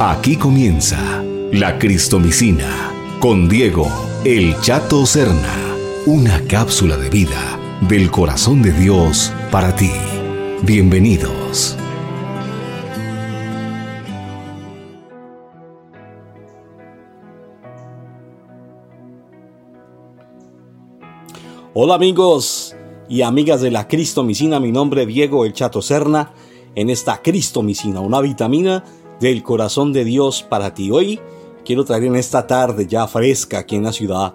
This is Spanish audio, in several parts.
Aquí comienza la Cristomicina con Diego El Chato Serna, una cápsula de vida del corazón de Dios para ti. Bienvenidos. Hola amigos y amigas de la Cristomicina, mi nombre es Diego El Chato Serna, en esta Cristomicina, una vitamina del corazón de Dios para ti. Hoy quiero traer en esta tarde ya fresca aquí en la ciudad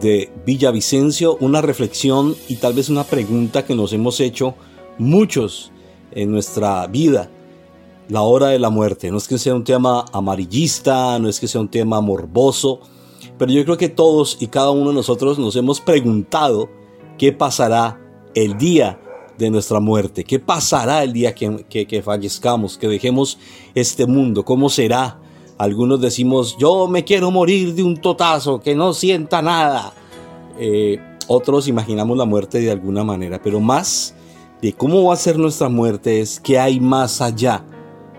de Villavicencio una reflexión y tal vez una pregunta que nos hemos hecho muchos en nuestra vida. La hora de la muerte. No es que sea un tema amarillista, no es que sea un tema morboso, pero yo creo que todos y cada uno de nosotros nos hemos preguntado qué pasará el día de nuestra muerte, qué pasará el día que, fallezcamos, que dejemos este mundo, cómo será. Algunos decimos, yo me quiero morir de un totazo, que no sienta nada. Eh, otros imaginamos la muerte de alguna manera, pero más de cómo va a ser nuestra muerte es qué hay más allá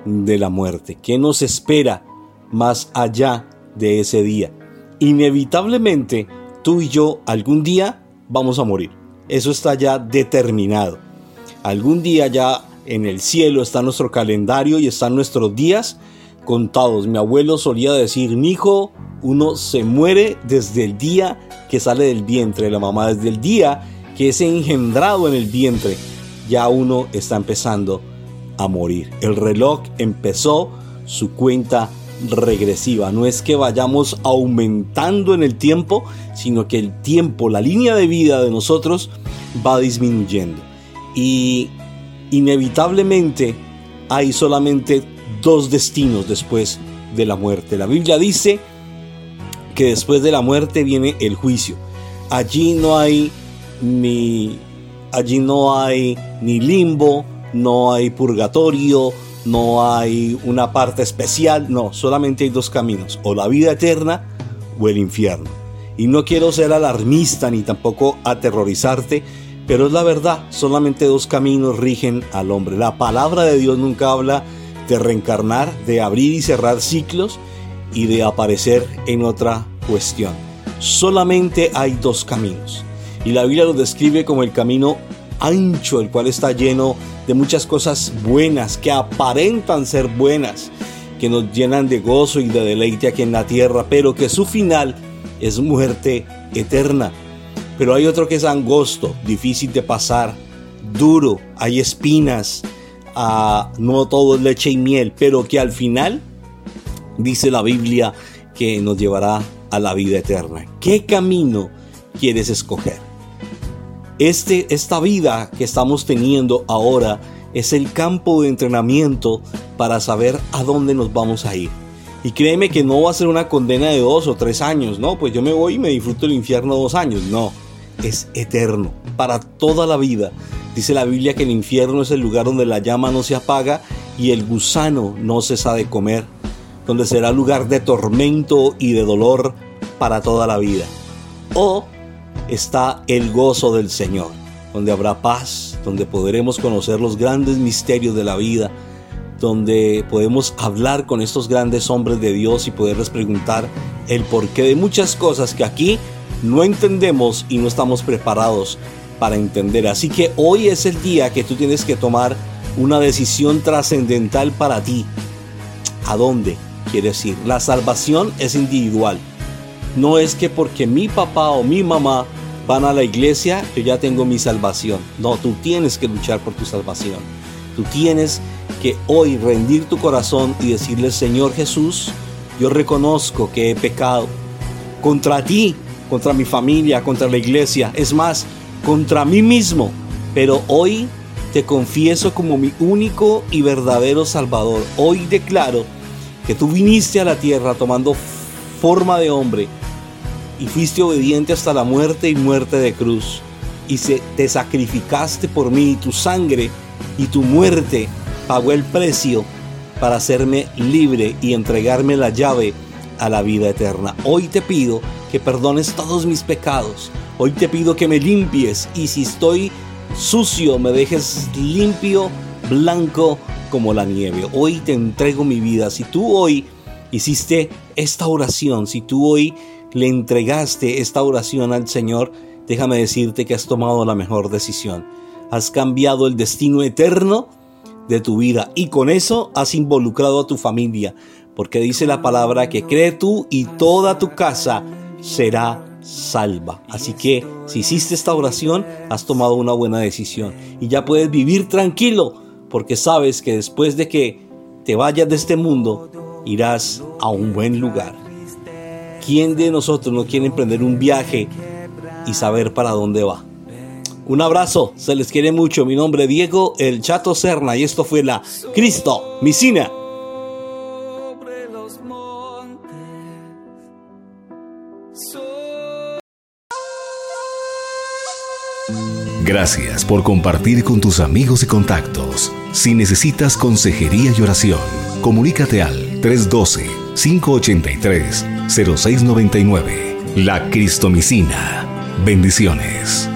de la muerte, qué nos espera más allá de ese día. Inevitablemente, tú y yo algún día vamos a morir. Eso está ya determinado. Algún día ya en el cielo está nuestro calendario y están nuestros días contados. Mi abuelo solía decir, mi hijo, uno se muere desde el día que sale del vientre de la mamá, desde el día que es engendrado en el vientre, ya uno está empezando a morir. El reloj empezó su cuenta regresiva. No es que vayamos aumentando en el tiempo, sino que el tiempo, la línea de vida de nosotros va disminuyendo y inevitablemente hay solamente dos destinos después de la muerte. La Biblia dice que después de la muerte viene el juicio. Allí no hay ni allí no hay ni limbo, no hay purgatorio, no hay una parte especial, no, solamente hay dos caminos, o la vida eterna o el infierno. Y no quiero ser alarmista ni tampoco aterrorizarte, pero es la verdad, solamente dos caminos rigen al hombre. La palabra de Dios nunca habla de reencarnar, de abrir y cerrar ciclos y de aparecer en otra cuestión. Solamente hay dos caminos. Y la Biblia lo describe como el camino ancho, el cual está lleno de muchas cosas buenas, que aparentan ser buenas, que nos llenan de gozo y de deleite aquí en la tierra, pero que su final es muerte eterna. Pero hay otro que es angosto, difícil de pasar, duro, hay espinas, ah, no todo es leche y miel, pero que al final dice la Biblia que nos llevará a la vida eterna. ¿Qué camino quieres escoger? Este, esta vida que estamos teniendo ahora es el campo de entrenamiento para saber a dónde nos vamos a ir. Y créeme que no va a ser una condena de dos o tres años, no, pues yo me voy y me disfruto el infierno dos años, no es eterno, para toda la vida. Dice la Biblia que el infierno es el lugar donde la llama no se apaga y el gusano no cesa de comer, donde será lugar de tormento y de dolor para toda la vida. O está el gozo del Señor, donde habrá paz, donde podremos conocer los grandes misterios de la vida, donde podemos hablar con estos grandes hombres de Dios y poderles preguntar el porqué de muchas cosas que aquí no entendemos y no estamos preparados para entender. Así que hoy es el día que tú tienes que tomar una decisión trascendental para ti. ¿A dónde quieres ir? La salvación es individual. No es que porque mi papá o mi mamá van a la iglesia, yo ya tengo mi salvación. No, tú tienes que luchar por tu salvación. Tú tienes que hoy rendir tu corazón y decirle, Señor Jesús, yo reconozco que he pecado contra ti contra mi familia, contra la iglesia, es más, contra mí mismo. Pero hoy te confieso como mi único y verdadero Salvador. Hoy declaro que tú viniste a la tierra tomando forma de hombre y fuiste obediente hasta la muerte y muerte de cruz. Y se, te sacrificaste por mí y tu sangre y tu muerte pagó el precio para hacerme libre y entregarme la llave a la vida eterna. Hoy te pido que perdones todos mis pecados. Hoy te pido que me limpies y si estoy sucio, me dejes limpio blanco como la nieve. Hoy te entrego mi vida. Si tú hoy hiciste esta oración, si tú hoy le entregaste esta oración al Señor, déjame decirte que has tomado la mejor decisión. Has cambiado el destino eterno de tu vida y con eso has involucrado a tu familia, porque dice la palabra que cree tú y toda tu casa será salva. Así que si hiciste esta oración, has tomado una buena decisión y ya puedes vivir tranquilo, porque sabes que después de que te vayas de este mundo, irás a un buen lugar. ¿Quién de nosotros no quiere emprender un viaje y saber para dónde va? Un abrazo, se les quiere mucho. Mi nombre es Diego El Chato Serna y esto fue la Cristo Misina. Gracias por compartir con tus amigos y contactos. Si necesitas consejería y oración, comunícate al 312-583-0699. La Cristomicina. Bendiciones.